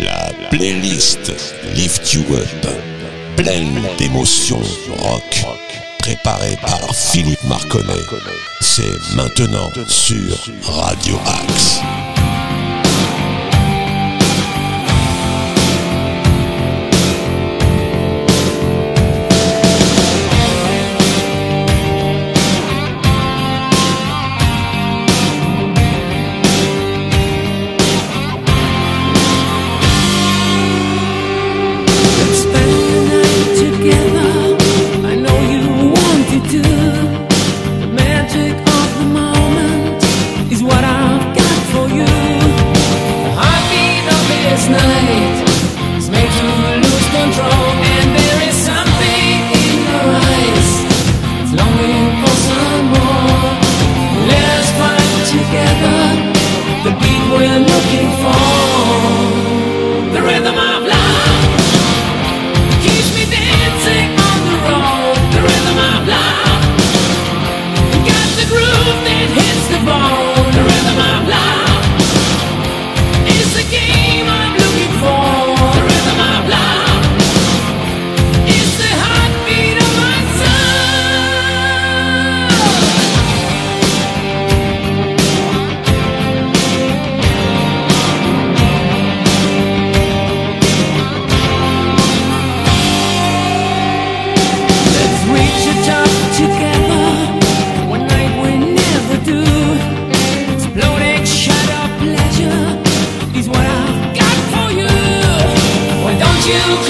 La playlist Lift You Up, pleine d'émotions rock, préparée par Philippe Marconnet. C'est maintenant sur Radio Axe.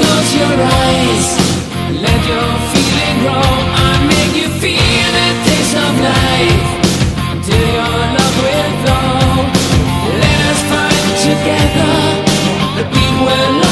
close your eyes. Let your feeling grow. I make you feel the taste of life. Till your love will flow. Let us together The beat will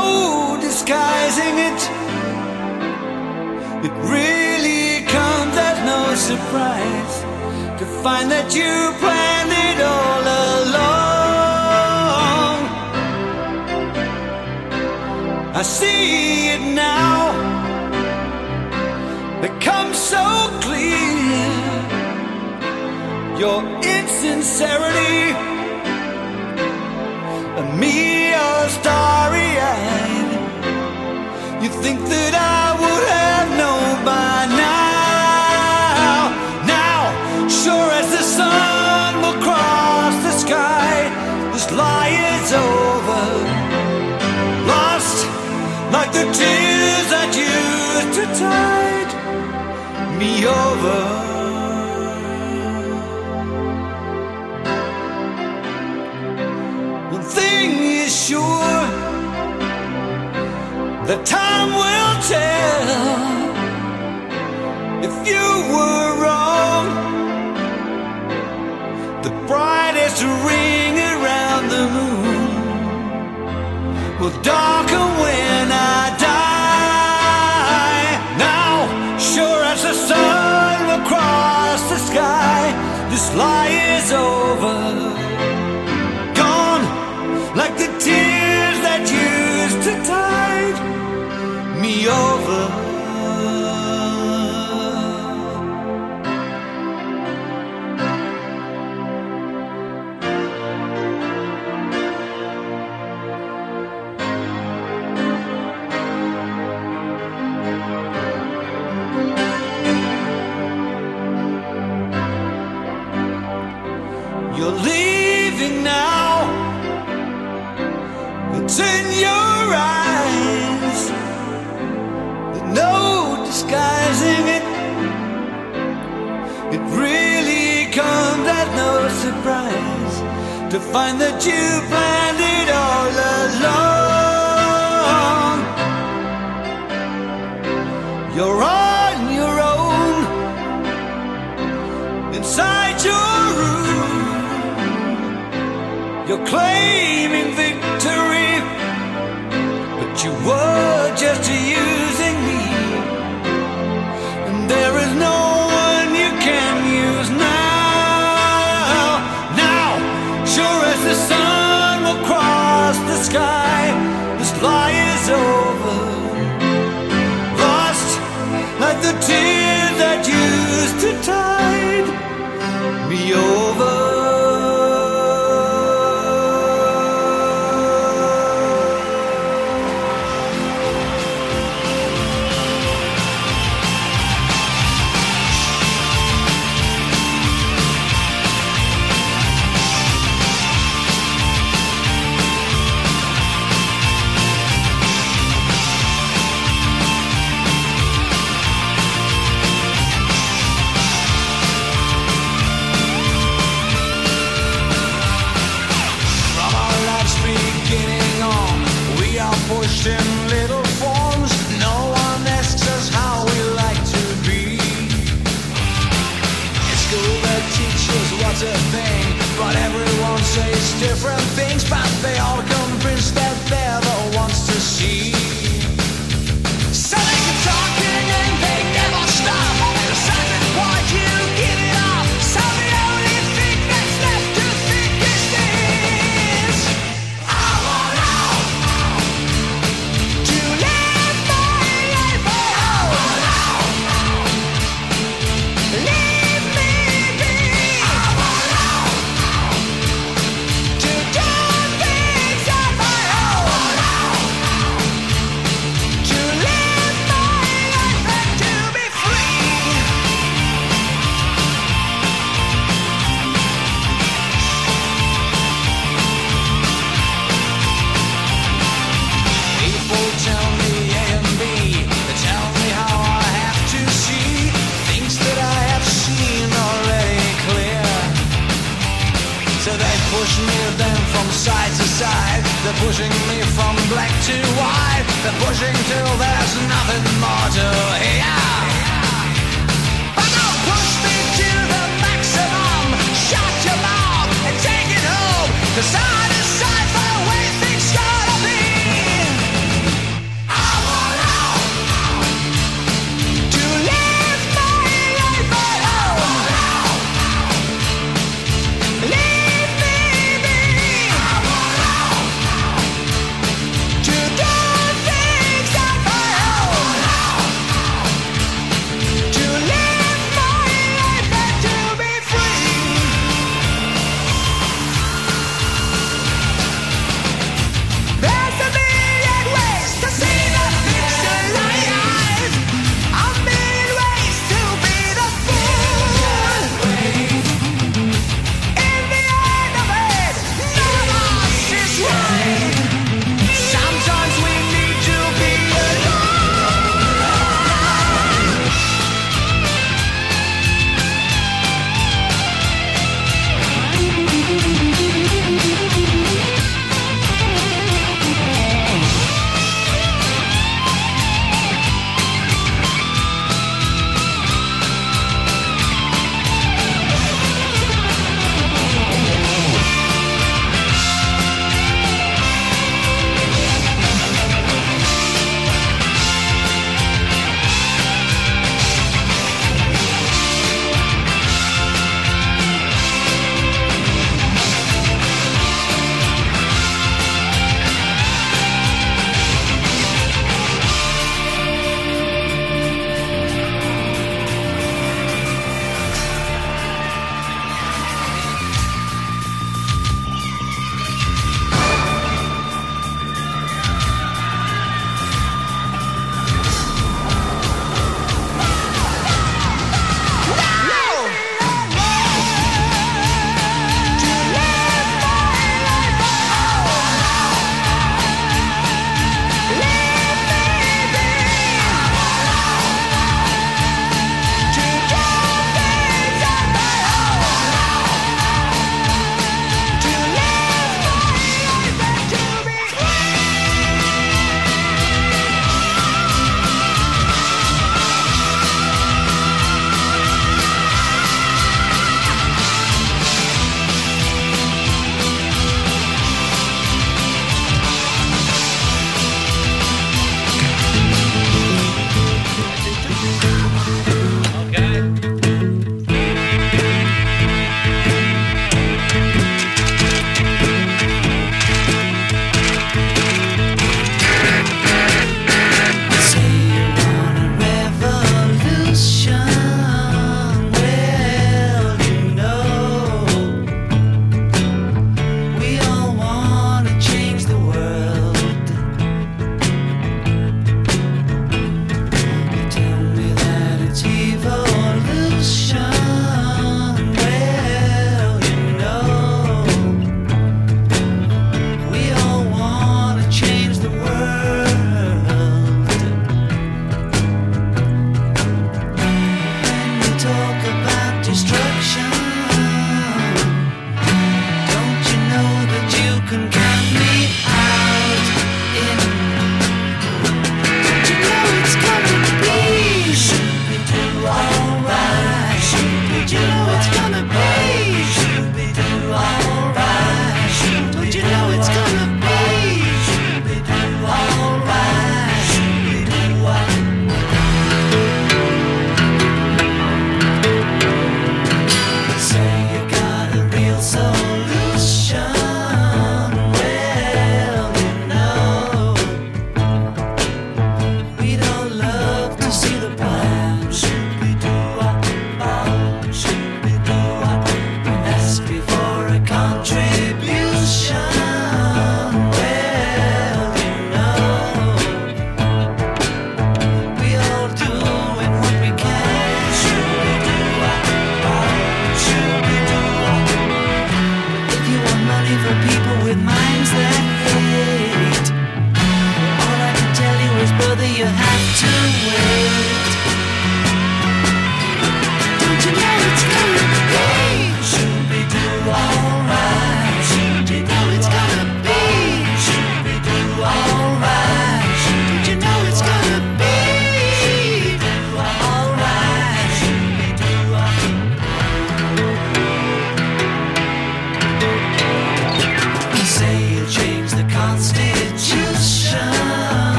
no disguising it. It really comes as no surprise to find that you planned it all along. I see it now, become so clear. Your insincerity, and me starry eyed. You think that I would have known by now. Now, sure as the sun will cross the sky, this lie is over. Lost like the tears that used to tide me over. The time will tell if you were wrong. The brightest ring around the moon will darken when over. You're leaving now. Surprise to find that you planned it all along. You're on your own inside your room. You're claiming victory, but you were just using me. Different things. But they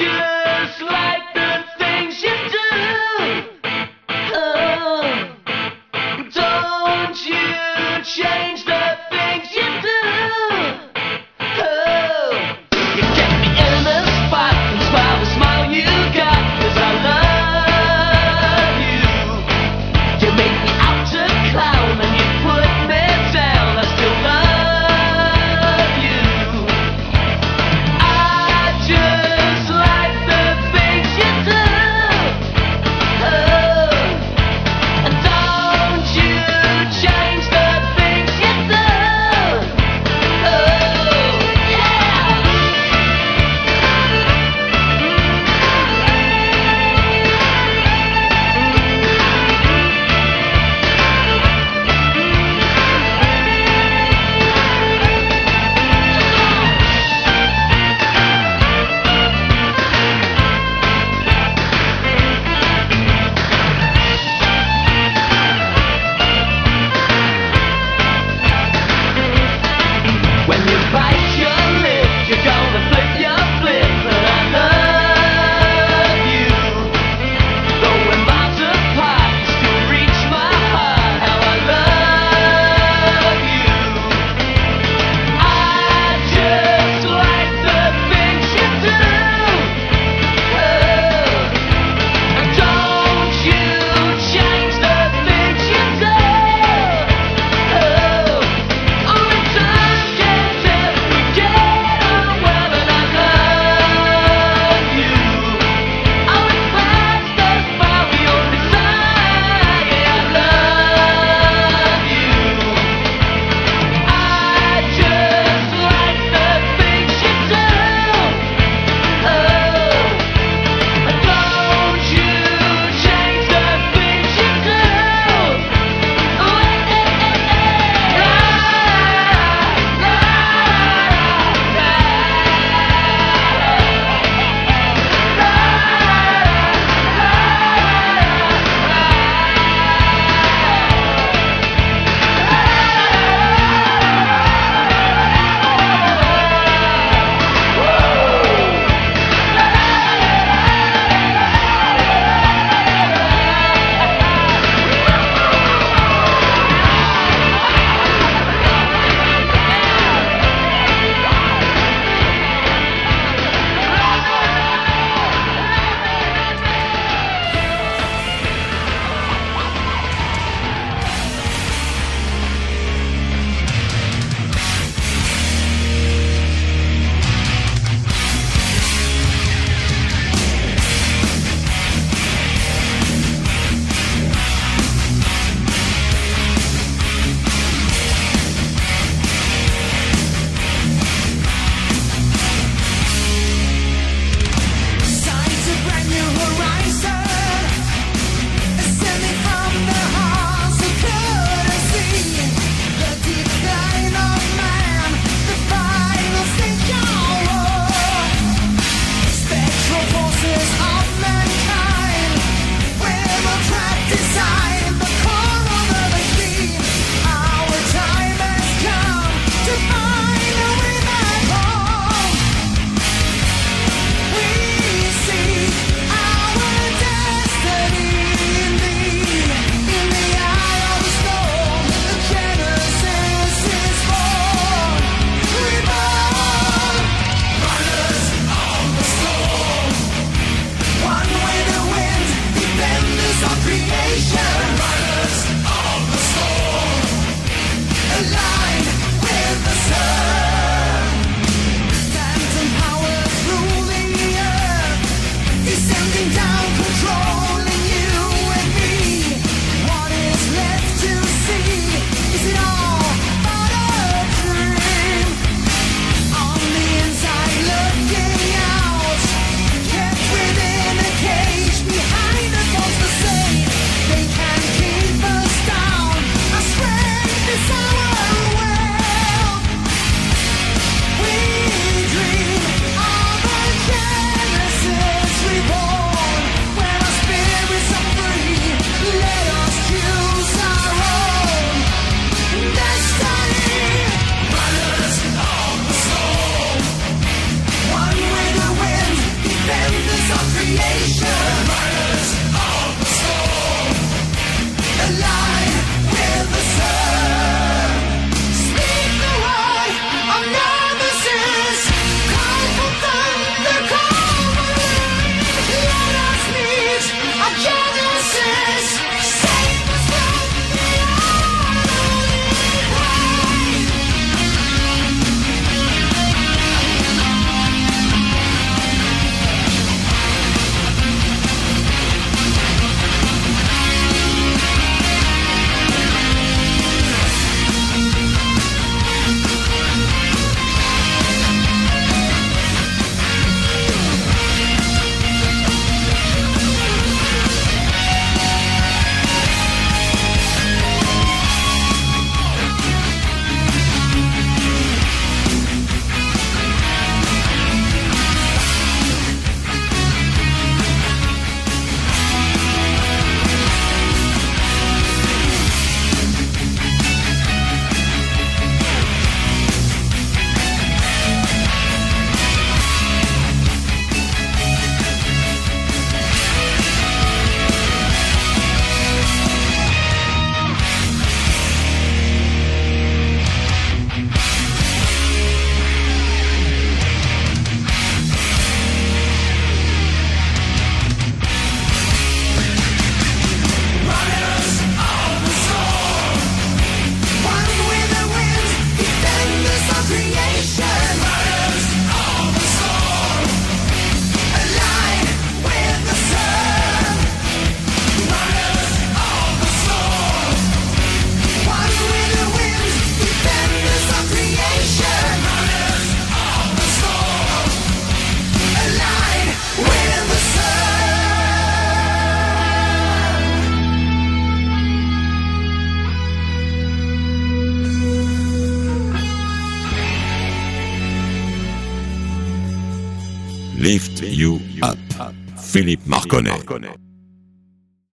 just like